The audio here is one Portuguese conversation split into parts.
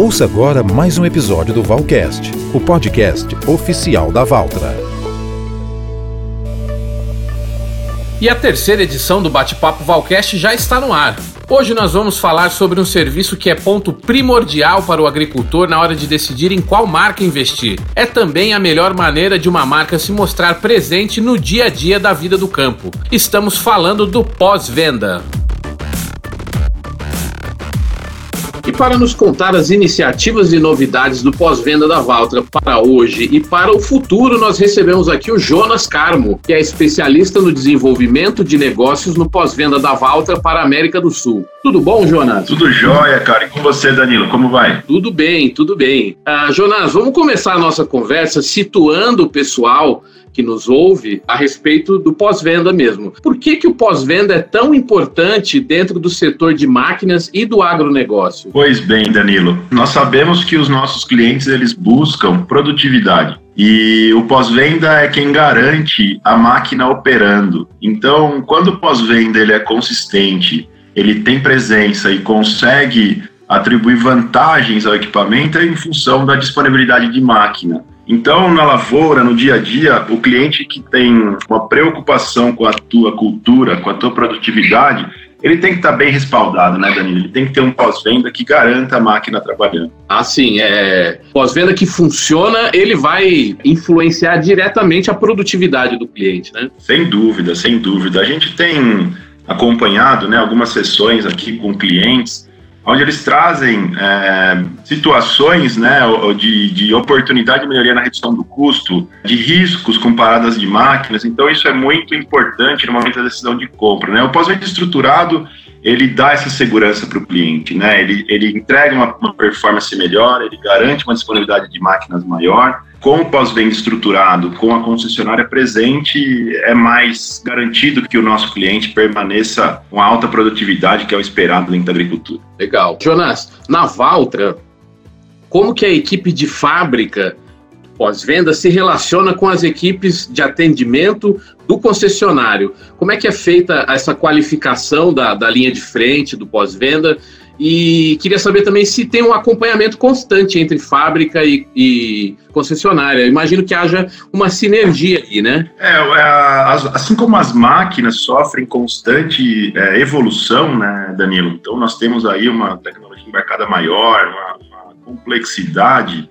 Ouça agora mais um episódio do Valcast, o podcast oficial da Valtra. E a terceira edição do Bate-Papo Valcast já está no ar. Hoje nós vamos falar sobre um serviço que é ponto primordial para o agricultor na hora de decidir em qual marca investir. É também a melhor maneira de uma marca se mostrar presente no dia a dia da vida do campo. Estamos falando do pós-venda. Para nos contar as iniciativas e novidades do pós-venda da Valtra para hoje e para o futuro, nós recebemos aqui o Jonas Carmo, que é especialista no desenvolvimento de negócios no pós-venda da Valtra para a América do Sul. Tudo bom, Jonas? Tudo jóia, cara. E com você, Danilo, como vai? Tudo bem, tudo bem. Uh, Jonas, vamos começar a nossa conversa situando o pessoal que nos ouve a respeito do pós-venda mesmo. Por que, que o pós-venda é tão importante dentro do setor de máquinas e do agronegócio? Pois bem, Danilo, nós sabemos que os nossos clientes eles buscam produtividade. E o pós-venda é quem garante a máquina operando. Então, quando o pós-venda ele é consistente, ele tem presença e consegue atribuir vantagens ao equipamento é em função da disponibilidade de máquina. Então, na lavoura, no dia a dia, o cliente que tem uma preocupação com a tua cultura, com a tua produtividade, ele tem que estar bem respaldado, né, Danilo? Ele tem que ter um pós-venda que garanta a máquina trabalhando. Ah, sim. É... Pós-venda que funciona, ele vai influenciar diretamente a produtividade do cliente, né? Sem dúvida, sem dúvida. A gente tem acompanhado né, algumas sessões aqui com clientes onde eles trazem é, situações né, de, de oportunidade de melhoria na redução do custo, de riscos com paradas de máquinas. Então, isso é muito importante no momento da decisão de compra. Né? O pós-venda estruturado ele dá essa segurança para o cliente, né? Ele, ele entrega uma, uma, performance melhor, ele garante uma disponibilidade de máquinas maior. Com o pós-venda estruturado, com a concessionária presente, é mais garantido que o nosso cliente permaneça com alta produtividade, que é o esperado dentro da agricultura. Legal. Jonas, na Valtra, como que a equipe de fábrica pós-venda se relaciona com as equipes de atendimento do concessionário. Como é que é feita essa qualificação da, da linha de frente, do pós-venda? E queria saber também se tem um acompanhamento constante entre fábrica e, e concessionária. Imagino que haja uma sinergia aí, né? É, é assim como as máquinas sofrem constante é, evolução, né, Danilo? Então nós temos aí uma tecnologia embarcada maior, uma, uma complexidade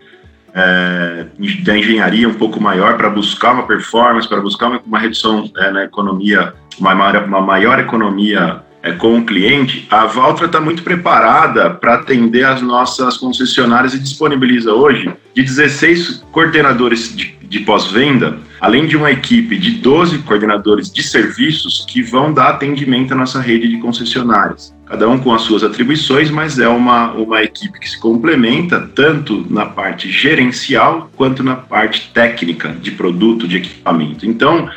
é, da engenharia um pouco maior para buscar uma performance, para buscar uma, uma redução é, na economia, uma maior, uma maior economia é, com o cliente, a Valtra está muito preparada para atender as nossas concessionárias e disponibiliza hoje de 16 coordenadores de, de pós-venda, além de uma equipe de 12 coordenadores de serviços que vão dar atendimento à nossa rede de concessionárias. Cada um com as suas atribuições, mas é uma, uma equipe que se complementa tanto na parte gerencial quanto na parte técnica de produto, de equipamento. Então,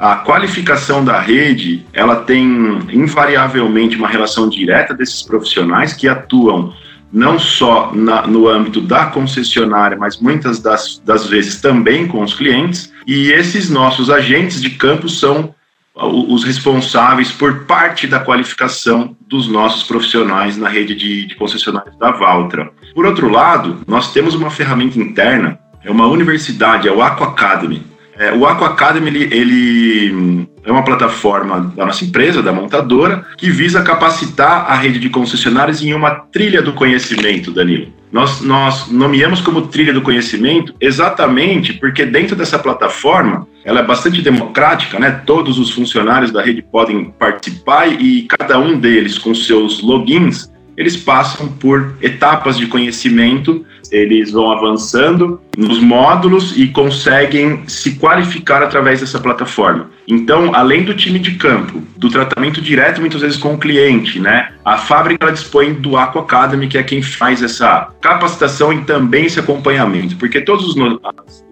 a qualificação da rede, ela tem invariavelmente uma relação direta desses profissionais que atuam não só na, no âmbito da concessionária, mas muitas das, das vezes também com os clientes. E esses nossos agentes de campo são os responsáveis por parte da qualificação dos nossos profissionais na rede de, de concessionários da Valtra. Por outro lado, nós temos uma ferramenta interna, é uma universidade, é o Aqua Academy, é, o Aqua Academy ele, ele, é uma plataforma da nossa empresa, da montadora, que visa capacitar a rede de concessionários em uma trilha do conhecimento, Danilo. Nós, nós nomeamos como trilha do conhecimento exatamente porque dentro dessa plataforma ela é bastante democrática, né? Todos os funcionários da rede podem participar e cada um deles com seus logins eles passam por etapas de conhecimento, eles vão avançando nos módulos e conseguem se qualificar através dessa plataforma. Então, além do time de campo, do tratamento direto muitas vezes com o cliente, né? A fábrica ela dispõe do Aqua Academy, que é quem faz essa capacitação e também esse acompanhamento, porque todos os,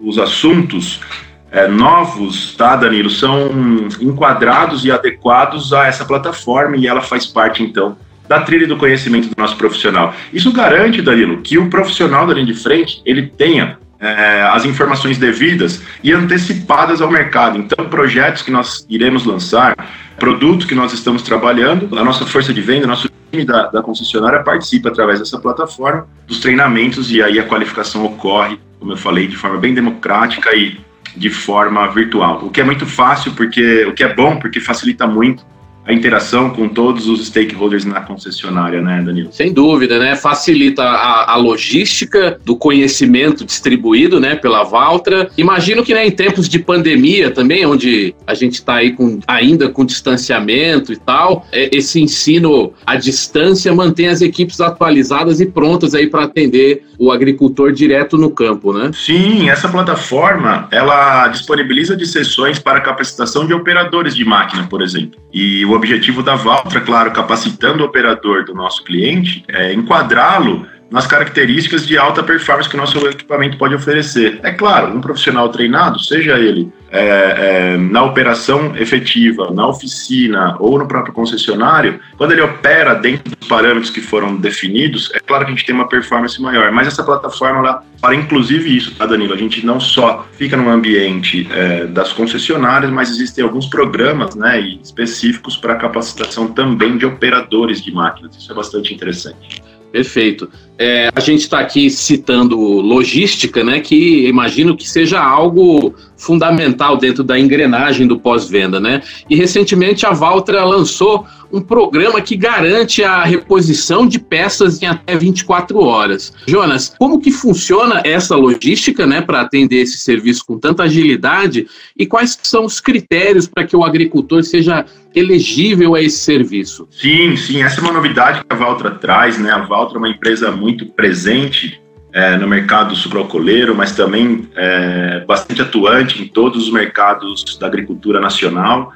os assuntos é, novos, tá, Danilo, são enquadrados e adequados a essa plataforma e ela faz parte, então, da trilha do conhecimento do nosso profissional. Isso garante, Danilo, que o profissional da linha de frente ele tenha é, as informações devidas e antecipadas ao mercado. Então, projetos que nós iremos lançar, produtos que nós estamos trabalhando, a nossa força de venda, nosso time da, da concessionária participa através dessa plataforma dos treinamentos e aí a qualificação ocorre, como eu falei, de forma bem democrática e de forma virtual. O que é muito fácil, porque o que é bom, porque facilita muito a interação com todos os stakeholders na concessionária, né, Danilo? Sem dúvida, né? Facilita a, a logística do conhecimento distribuído, né, pela Valtra. Imagino que né, em tempos de pandemia também, onde a gente está aí com, ainda com distanciamento e tal, é, esse ensino à distância mantém as equipes atualizadas e prontas aí para atender o agricultor direto no campo, né? Sim, essa plataforma ela disponibiliza de sessões para capacitação de operadores de máquina, por exemplo. E o objetivo da Valtra, claro, capacitando o operador do nosso cliente, é enquadrá-lo nas características de alta performance que o nosso equipamento pode oferecer. É claro, um profissional treinado, seja ele é, é, na operação efetiva, na oficina ou no próprio concessionário, quando ele opera dentro dos parâmetros que foram definidos, é claro que a gente tem uma performance maior. Mas essa plataforma, ela, para inclusive isso, tá, Danilo? A gente não só fica no ambiente é, das concessionárias, mas existem alguns programas né, específicos para capacitação também de operadores de máquinas. Isso é bastante interessante. Perfeito. É, a gente está aqui citando logística, né? Que imagino que seja algo fundamental dentro da engrenagem do pós-venda, né? E recentemente a Valtra lançou um programa que garante a reposição de peças em até 24 horas. Jonas, como que funciona essa logística, né, para atender esse serviço com tanta agilidade e quais são os critérios para que o agricultor seja elegível a esse serviço? Sim, sim, essa é uma novidade que a Valtra traz, né? A Valtra é uma empresa muito presente é, no mercado sucroalcooleiro, mas também é, bastante atuante em todos os mercados da agricultura nacional.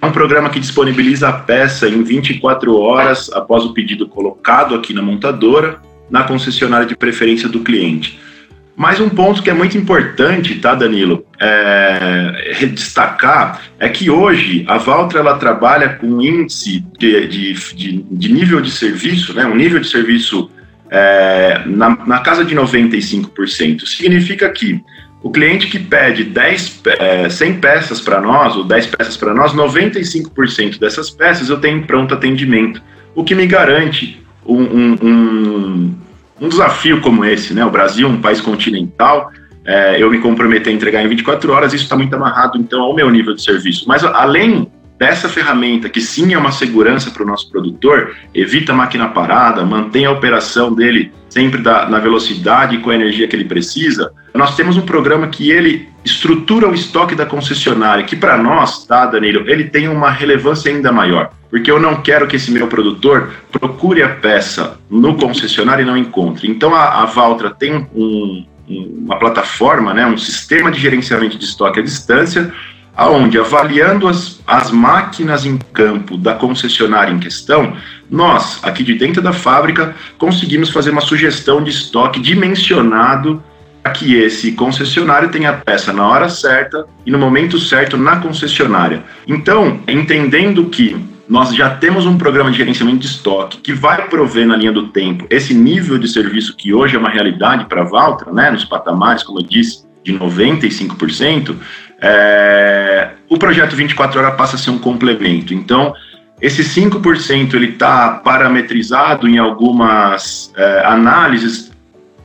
É um programa que disponibiliza a peça em 24 horas após o pedido colocado aqui na montadora, na concessionária de preferência do cliente. Mas um ponto que é muito importante, tá, Danilo, é, destacar é que hoje a Valtra ela trabalha com um índice de, de, de, de nível de serviço, né, um nível de serviço é, na, na casa de 95%. Significa que o cliente que pede 10, é, 100 peças para nós, ou 10 peças para nós, 95% dessas peças eu tenho pronto atendimento, o que me garante um, um, um, um desafio como esse, né? O Brasil, um país continental, é, eu me comprometer a entregar em 24 horas, isso está muito amarrado, então, ao meu nível de serviço. Mas, além dessa ferramenta, que sim é uma segurança para o nosso produtor, evita a máquina parada, mantém a operação dele sempre da, na velocidade e com a energia que ele precisa, nós temos um programa que ele estrutura o estoque da concessionária, que para nós, tá, Danilo, ele tem uma relevância ainda maior, porque eu não quero que esse meu produtor procure a peça no concessionário e não encontre. Então a, a Valtra tem um, uma plataforma, né, um sistema de gerenciamento de estoque à distância, aonde avaliando as, as máquinas em campo da concessionária em questão, nós, aqui de dentro da fábrica, conseguimos fazer uma sugestão de estoque dimensionado para que esse concessionário tenha a peça na hora certa e no momento certo na concessionária. Então, entendendo que nós já temos um programa de gerenciamento de estoque que vai prover na linha do tempo esse nível de serviço que hoje é uma realidade para a Valtra, né, nos patamares, como eu disse, de 95%, é, o projeto 24 horas passa a ser um complemento. Então, esse 5% ele está parametrizado em algumas é, análises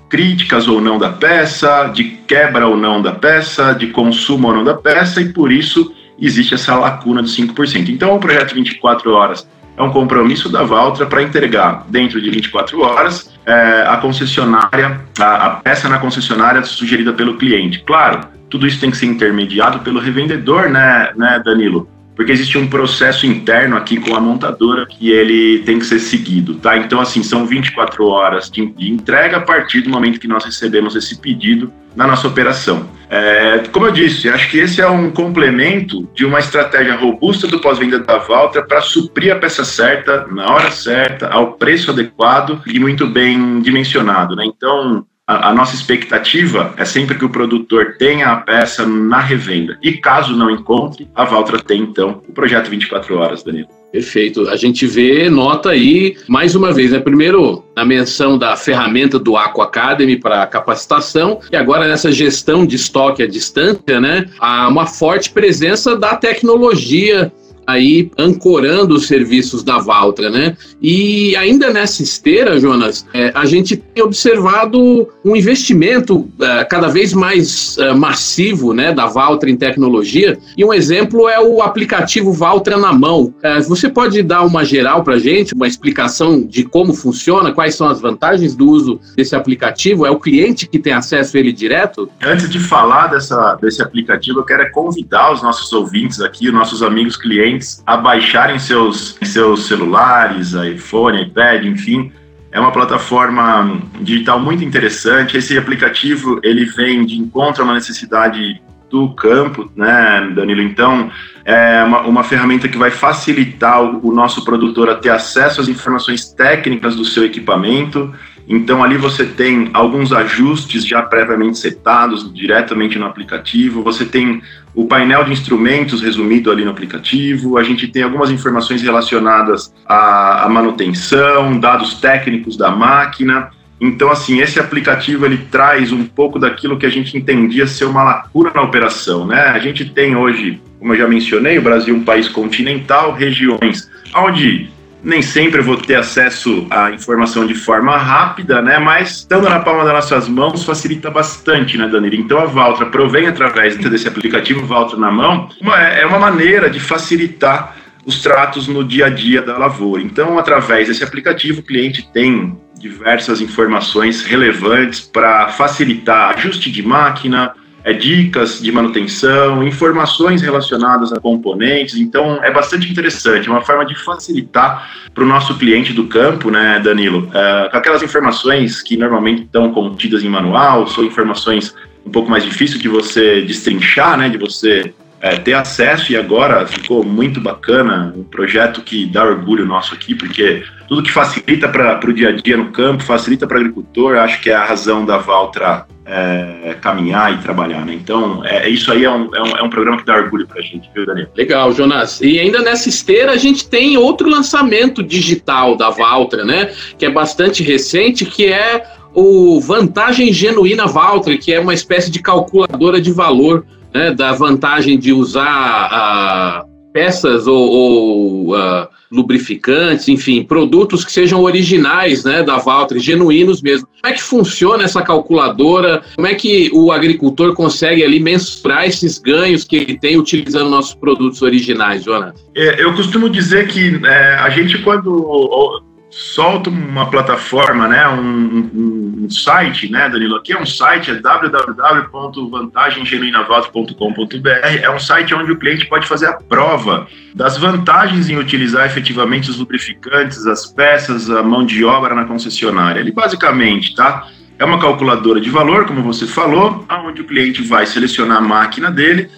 críticas ou não da peça, de quebra ou não da peça, de consumo ou não da peça, e por isso existe essa lacuna de 5%. Então, o projeto 24 horas é um compromisso da Valtra para entregar dentro de 24 horas é, a concessionária, a, a peça na concessionária sugerida pelo cliente. Claro, tudo isso tem que ser intermediado pelo revendedor, né, né, Danilo? Porque existe um processo interno aqui com a montadora que ele tem que ser seguido, tá? Então, assim, são 24 horas de, entrega a partir do momento que nós recebemos esse pedido na nossa operação. É, como eu disse, acho que esse é um complemento de uma estratégia robusta do pós-venda da Valtra para suprir a peça certa, na hora certa, ao preço adequado e muito bem dimensionado, né? Então, a, nossa expectativa é sempre que o produtor tenha a peça na revenda. E caso não encontre, a Valtra tem então o projeto 24 horas, Danilo. Perfeito. A gente vê, nota aí, mais uma vez, né? Primeiro, a menção da ferramenta do Aqua Academy para capacitação, e agora nessa gestão de estoque à distância, né? Há uma forte presença da tecnologia aí ancorando os serviços da Valtra, né? E ainda nessa esteira, Jonas, é, a gente tem observado um investimento é, cada vez mais é, massivo, né, da Valtra em tecnologia. E um exemplo é o aplicativo Valtra na mão. É, você pode dar uma geral para gente, uma explicação de como funciona, quais são as vantagens do uso desse aplicativo? É o cliente que tem acesso a ele direto? Antes de falar dessa, desse aplicativo, eu quero convidar os nossos ouvintes aqui, os nossos amigos clientes, a baixarem seus, seus celulares, iPhone, iPad, enfim. É uma plataforma digital muito interessante. Esse aplicativo ele vem de encontro a uma necessidade do campo, né, Danilo? Então, é uma, uma ferramenta que vai facilitar o, o, nosso produtor a ter acesso às informações técnicas do seu equipamento. Então, ali você tem alguns ajustes já previamente setados diretamente no aplicativo. Você tem o painel de instrumentos resumido ali no aplicativo. A gente tem algumas informações relacionadas à, manutenção, dados técnicos da máquina. Então, assim, esse aplicativo ele traz um pouco daquilo que a gente entendia ser uma lacuna na operação, né? A gente tem hoje, como eu já mencionei, o Brasil é um país continental, regiões onde nem sempre eu vou ter acesso à informação de forma rápida, né? Mas estando na palma das nossas mãos facilita bastante, né, Danilo? Então a Valtra provém através desse aplicativo Valtra na mão, uma, é uma maneira de facilitar os tratos no dia a dia da lavoura. Então, através desse aplicativo, o cliente tem diversas informações relevantes para facilitar ajuste de máquina, é, dicas de manutenção, informações relacionadas a componentes. Então, é bastante interessante, é uma forma de facilitar para o nosso cliente do campo, né, Danilo, é, aquelas informações que normalmente estão contidas em manual, são informações um pouco mais difíceis de você destrinchar, né, de você é, ter acesso e agora ficou muito bacana, um projeto que dá orgulho nosso aqui, porque tudo que facilita para o dia a dia no campo, facilita para o agricultor, acho que é a razão da Valtra é, caminhar e trabalhar, né? Então, é, isso aí é um, é, um, é um programa que dá orgulho para a gente, viu, Daniel? Legal, Jonas. E ainda nessa esteira, a gente tem outro lançamento digital da Valtra, né? Que é bastante recente, que é o Vantagem Genuína Valtra, que é uma espécie de calculadora de valor né, da vantagem de usar uh, peças ou, ou uh, lubrificantes, enfim, produtos que sejam originais né, da Valtteri, genuínos mesmo. Como é que funciona essa calculadora? Como é que o agricultor consegue ali mensurar esses ganhos que ele tem utilizando nossos produtos originais, Jonas? É, eu costumo dizer que é, a gente, quando solta uma plataforma, né, um, um, um, site, né, Danilo? Aqui é um site, é www.vantagemgenuinavoto.com.br. É um site onde o cliente pode fazer a prova das vantagens em utilizar efetivamente os lubrificantes, as peças, a mão de obra na concessionária. Ele basicamente, tá? É uma calculadora de valor, como você falou, onde o cliente vai selecionar a máquina dele,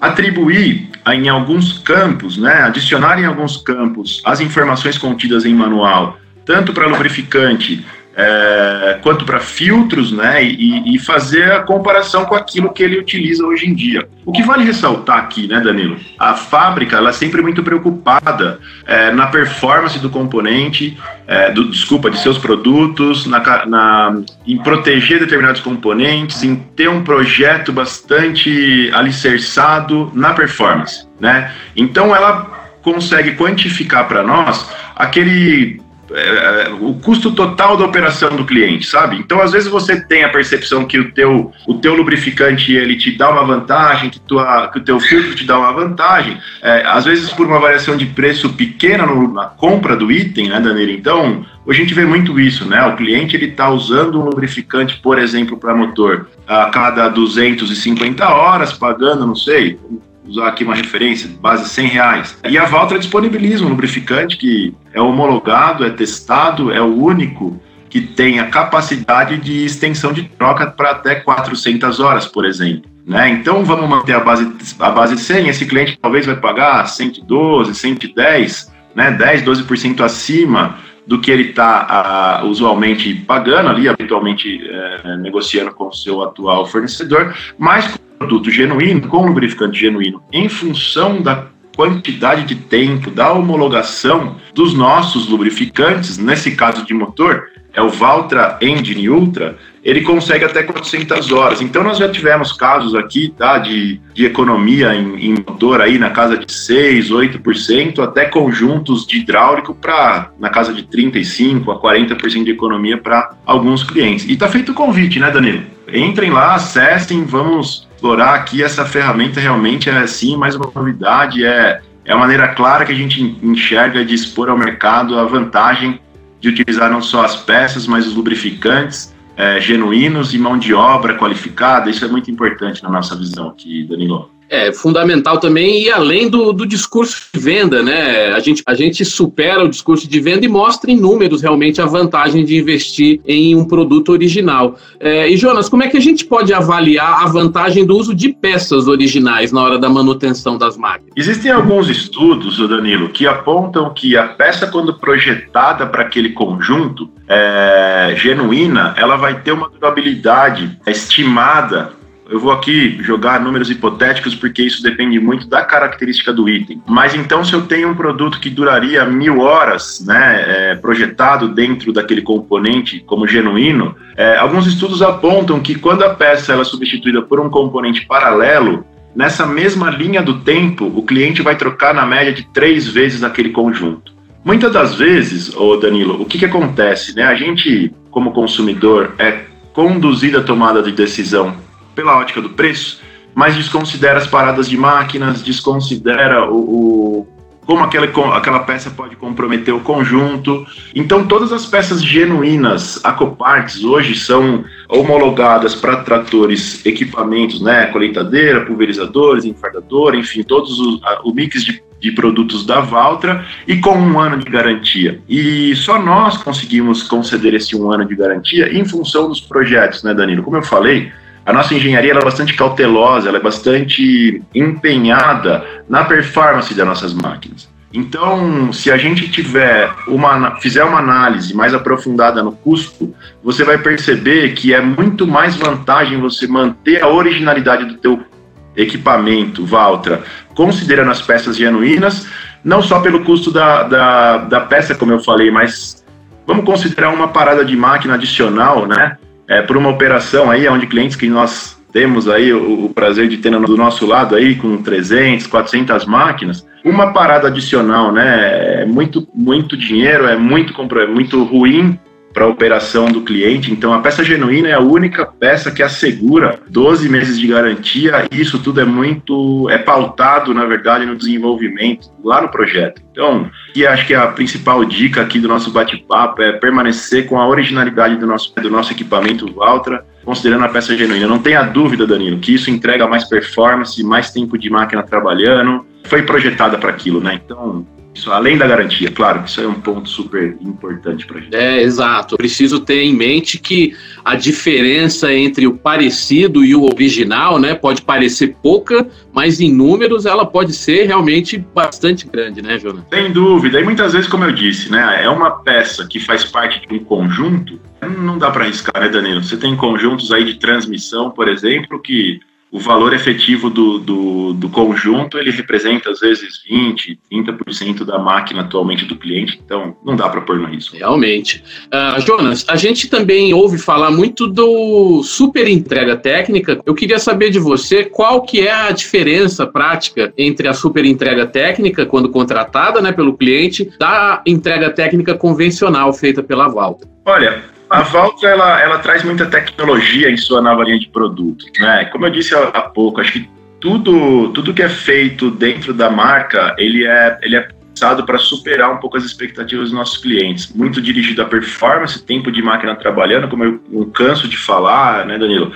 atribuir em alguns campos, né, adicionar em alguns campos as informações contidas em manual tanto para lubrificante é, quanto para filtros, né, e, e, fazer a comparação com aquilo que ele utiliza hoje em dia. O que vale ressaltar aqui, né, Danilo? A fábrica ela é sempre muito preocupada é, na performance do componente, é, do, desculpa, de seus produtos, na, na, em proteger determinados componentes, em ter um projeto bastante alicerçado na performance, né? Então ela consegue quantificar para nós aquele é, o custo total da operação do cliente, sabe? Então, às vezes você tem a percepção que o teu, o teu lubrificante ele te dá uma vantagem, que, tua, que o teu filtro te dá uma vantagem, é, às vezes por uma variação de preço pequena no, na compra do item, né, Danilo? Então, hoje a gente vê muito isso, né? O cliente ele está usando um lubrificante, por exemplo, para motor, a cada 250 horas, pagando, não sei, usar aqui uma referência, base 100 reais. E a Valtra disponibiliza um lubrificante que é homologado, é testado, é o único que tem a capacidade de extensão de troca para até 400 horas, por exemplo. Né? Então vamos manter a base, a base 100, esse cliente talvez vai pagar 112, 110, né? 10, 12% acima do que ele está usualmente pagando ali, habitualmente é, negociando com o seu atual fornecedor, mas produto genuíno, com lubrificante genuíno, em função da quantidade de tempo da homologação dos nossos lubrificantes, nesse caso de motor, é o Valtra Engine Ultra, ele consegue até 400 horas. Então nós já tivemos casos aqui tá, de, de economia em, em motor aí na casa de 6, 8%, até conjuntos de hidráulico para na casa de 35 a 40% de economia para alguns clientes. E está feito o convite, né, Danilo? Entrem lá, acessem, vamos explorar aqui essa ferramenta realmente é sim mais uma novidade, é, é a maneira clara que a gente enxerga de expor ao mercado a vantagem de utilizar não só as peças, mas os lubrificantes é, genuínos e mão de obra qualificada. Isso é muito importante na nossa visão aqui, Danilo. É fundamental também e além do, do discurso de venda, né? A gente, a gente supera o discurso de venda e mostra em números realmente a vantagem de investir em um produto original. É, e Jonas, como é que a gente pode avaliar a vantagem do uso de peças originais na hora da manutenção das máquinas? Existem alguns estudos, Danilo, que apontam que a peça, quando projetada para aquele conjunto é, genuína, ela vai ter uma durabilidade estimada eu vou aqui jogar números hipotéticos porque isso depende muito da característica do item. Mas então, se eu tenho um produto que duraria mil horas, né, é, projetado dentro daquele componente como genuíno, é, alguns estudos apontam que quando a peça ela é substituída por um componente paralelo, nessa mesma linha do tempo, o cliente vai trocar na média de três vezes aquele conjunto. Muitas das vezes, ô Danilo, o que, que acontece? Né? A gente, como consumidor, é conduzido à tomada de decisão pela ótica do preço, mas desconsidera as paradas de máquinas, desconsidera o, o como aquela, aquela peça pode comprometer o conjunto. Então, todas as peças genuínas Acoparts hoje são homologadas para tratores, equipamentos, né, colheitadeira, pulverizadores, enfardador, enfim, todos os, o mix de, de produtos da Valtra e com um ano de garantia. E só nós conseguimos conceder esse um ano de garantia em função dos projetos, né, Danilo? Como eu falei, a nossa engenharia é bastante cautelosa, ela é bastante empenhada na performance das nossas máquinas. Então, se a gente tiver uma, fizer uma análise mais aprofundada no custo, você vai perceber que é muito mais vantagem você manter a originalidade do teu equipamento, Valtra, considerando as peças genuínas, não só pelo custo da, da, da peça, como eu falei, mas vamos considerar uma parada de máquina adicional, né? É, por uma operação aí, onde clientes que nós temos aí o, o, prazer de ter do nosso lado aí com 300, 400 máquinas, uma parada adicional, né? É muito, muito dinheiro, é muito, é muito ruim para a operação do cliente. Então, a peça genuína é a única peça que assegura 12 meses de garantia isso tudo é muito, é pautado, na verdade, no desenvolvimento, lá no projeto. Então, e acho que a principal dica aqui do nosso bate-papo é permanecer com a originalidade do nosso, do nosso equipamento Valtra, considerando a peça genuína. Não tenha dúvida, Danilo, que isso entrega mais performance, mais tempo de máquina trabalhando, foi projetada para aquilo, né? Então, isso, além da garantia, claro, isso é um ponto super importante para a gente. É, exato. Preciso ter em mente que a diferença entre o parecido e o original, né, pode parecer pouca, mas em números ela pode ser realmente bastante grande, né, Jonas? Sem dúvida. E muitas vezes, como eu disse, né, é uma peça que faz parte de um conjunto. Não dá para arriscar, né, Danilo? Você tem conjuntos aí de transmissão, por exemplo, que o valor efetivo do, do, do, conjunto ele representa às vezes 20, 30% da máquina atualmente do cliente, então não dá para pôr no risco. Realmente. Uh, Jonas, a gente também ouve falar muito do super entrega técnica. Eu queria saber de você qual que é a diferença prática entre a super entrega técnica, quando contratada né, pelo cliente, da entrega técnica convencional feita pela Valta. Olha, a Valtra ela, ela traz muita tecnologia em sua nova linha de produto. Né? Como eu disse há, pouco, acho que tudo, tudo que é feito dentro da marca, ele é, ele é pensado para superar um pouco as expectativas dos nossos clientes. Muito dirigido à performance, tempo de máquina trabalhando, como eu, eu canso de falar, né, Danilo?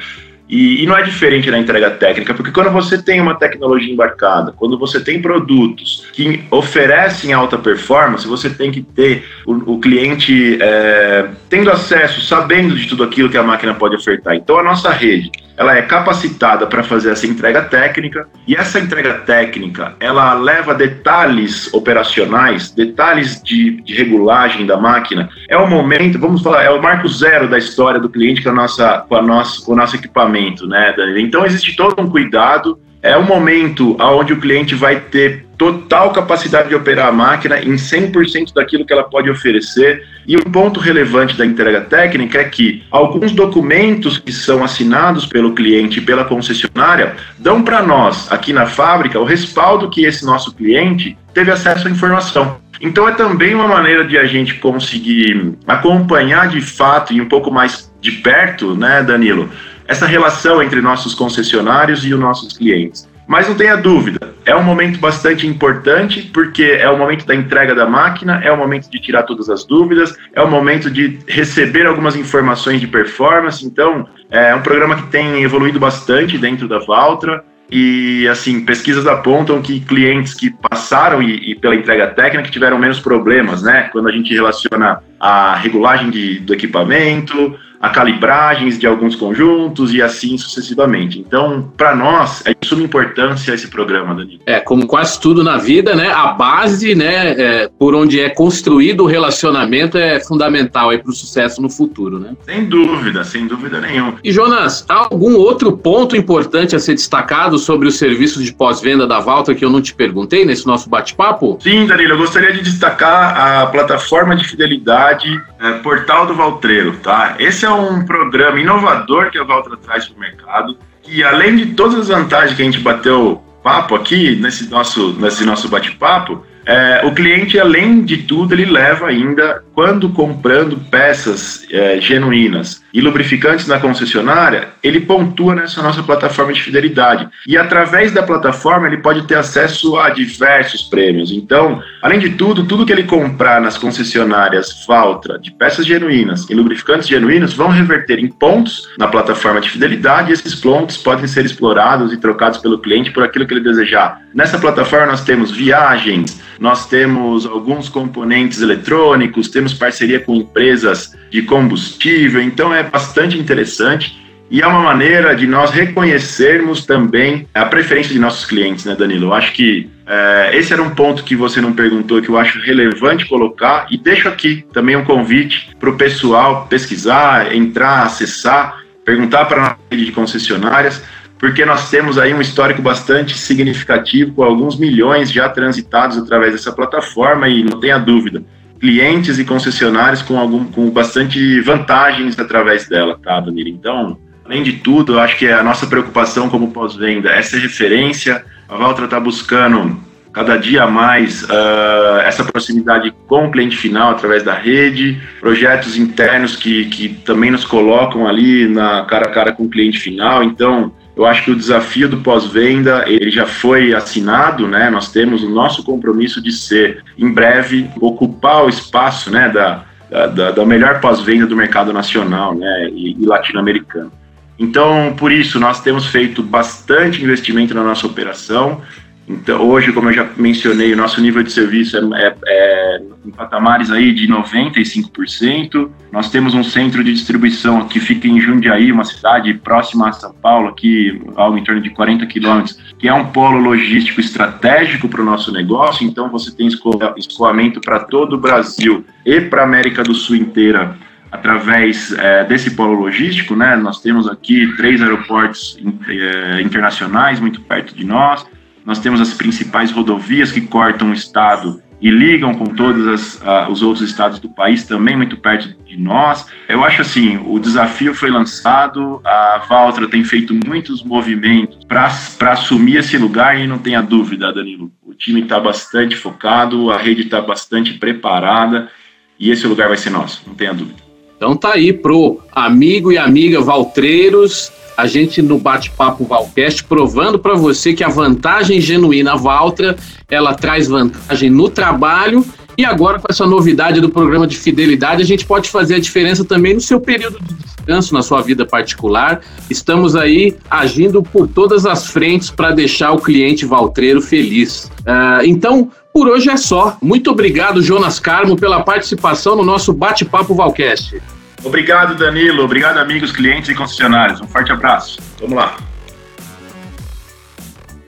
E, e, não é diferente na entrega técnica, porque quando você tem uma tecnologia embarcada, quando você tem produtos que oferecem alta performance, você tem que ter o, o cliente é, tendo acesso, sabendo de tudo aquilo que a máquina pode ofertar. Então a nossa rede ela é capacitada para fazer essa entrega técnica e essa entrega técnica ela leva detalhes operacionais, detalhes de, de regulagem da máquina. É o momento, vamos falar, é o marco zero da história do cliente com a nossa, com a nossa, com o nosso equipamento, né? Então existe todo um cuidado é um momento onde o cliente vai ter total capacidade de operar a máquina em 100% daquilo que ela pode oferecer. E um ponto relevante da entrega técnica é que alguns documentos que são assinados pelo cliente e pela concessionária dão para nós, aqui na fábrica, o respaldo que esse nosso cliente teve acesso à informação. Então é também uma maneira de a gente conseguir acompanhar de fato e um pouco mais de perto, né, Danilo, essa relação entre nossos concessionários e os nossos clientes. Mas não tenha dúvida, é um momento bastante importante, porque é o momento da entrega da máquina, é o momento de tirar todas as dúvidas, é o momento de receber algumas informações de performance. Então, é um programa que tem evoluído bastante dentro da Valtra. E, assim, pesquisas apontam que clientes que passaram e, e, pela entrega técnica tiveram menos problemas, né? Quando a gente relaciona a regulagem de, do equipamento, a calibragens de alguns conjuntos e assim sucessivamente. Então, para nós, é de suma importância esse programa, Dani. É, como quase tudo na vida, né? A base, né, é, por onde é construído o relacionamento é fundamental para o sucesso no futuro, né? Sem dúvida, sem dúvida nenhuma. E Jonas, há algum outro ponto importante a ser destacado sobre os serviços de pós-venda da Valtra que eu não te perguntei nesse nosso bate-papo? Sim, Danilo, eu gostaria de destacar a plataforma de fidelidade é, Portal do Valtreiro, tá? Esse é um programa inovador que a Valtra traz para o mercado, que além de todas as vantagens que a gente bateu papo aqui, nesse nosso, nesse nosso bate-papo, é, o cliente, além de tudo, ele leva ainda, quando comprando peças é, genuínas e lubrificantes na concessionária, ele pontua nessa nossa plataforma de fidelidade. E através da plataforma, ele pode ter acesso a diversos prêmios. Então, além de tudo, tudo que ele comprar nas concessionárias Valtra, de peças genuínas e lubrificantes genuínos, vão reverter em pontos na plataforma de fidelidade. E esses pontos podem ser explorados e trocados pelo cliente por aquilo que ele desejar. Nessa plataforma, nós temos viagens nós temos alguns componentes eletrônicos, temos parceria com empresas de combustível, então é bastante interessante e é uma maneira de nós reconhecermos também a preferência de nossos clientes, né, Danilo? Eu acho que é, esse era um ponto que você não perguntou, que eu acho relevante colocar, e deixo aqui também um convite para o pessoal pesquisar, entrar, acessar, perguntar para a rede de concessionárias, porque nós temos aí um histórico bastante significativo, com alguns milhões já transitados através dessa plataforma, e não tenha dúvida, clientes e concessionários com, algum, com bastante vantagens através dela, tá, Danilo? Então, além de tudo, eu acho que a nossa preocupação como pós-venda é ser referência, a Valtra está buscando cada dia mais uh, essa proximidade com o cliente final através da rede, projetos internos que, que também nos colocam ali na cara a cara com o cliente final. Então, eu acho que o desafio do pós-venda ele já foi assinado, né? Nós temos o nosso compromisso de ser, em breve, ocupar o espaço, né, da, da, da melhor pós-venda do mercado nacional, né, e, e latino-americano. Então, por isso, nós temos feito bastante investimento na nossa operação. Então, hoje, como eu já mencionei, o nosso nível de serviço é, é, é em patamares aí de 95%. Nós temos um centro de distribuição que fica em Jundiaí, uma cidade próxima a São Paulo, aqui algo em torno de 40 quilômetros, que é um polo logístico estratégico para o nosso negócio. Então, você tem escoamento para todo o Brasil e para a América do Sul inteira através é, desse polo logístico, né? Nós temos aqui três aeroportos é, internacionais muito perto de nós nós temos as principais rodovias que cortam o estado e ligam com todos uh, os outros estados do país, também muito perto de nós. Eu acho assim, o desafio foi lançado, a Valtra tem feito muitos movimentos para assumir esse lugar e não tenha dúvida, Danilo, o time está bastante focado, a rede está bastante preparada e esse lugar vai ser nosso, não tenha dúvida. Então tá aí pro amigo e amiga Valtreiros, a gente no bate-papo Valcast provando para você que a vantagem genuína Valtra, ela traz vantagem no trabalho e agora com essa novidade do programa de fidelidade, a gente pode fazer a diferença também no seu período de descanso, na sua vida particular. Estamos aí agindo por todas as frentes para deixar o cliente valtreiro feliz. Uh, então, por hoje é só. Muito obrigado, Jonas Carmo, pela participação no nosso bate-papo Valcast. Obrigado, Danilo. Obrigado, amigos, clientes e concessionários. Um forte abraço. Vamos lá.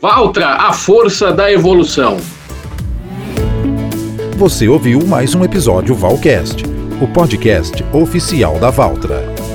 Valtra, a força da evolução. Você ouviu mais um episódio Valcast, o podcast oficial da Valtra.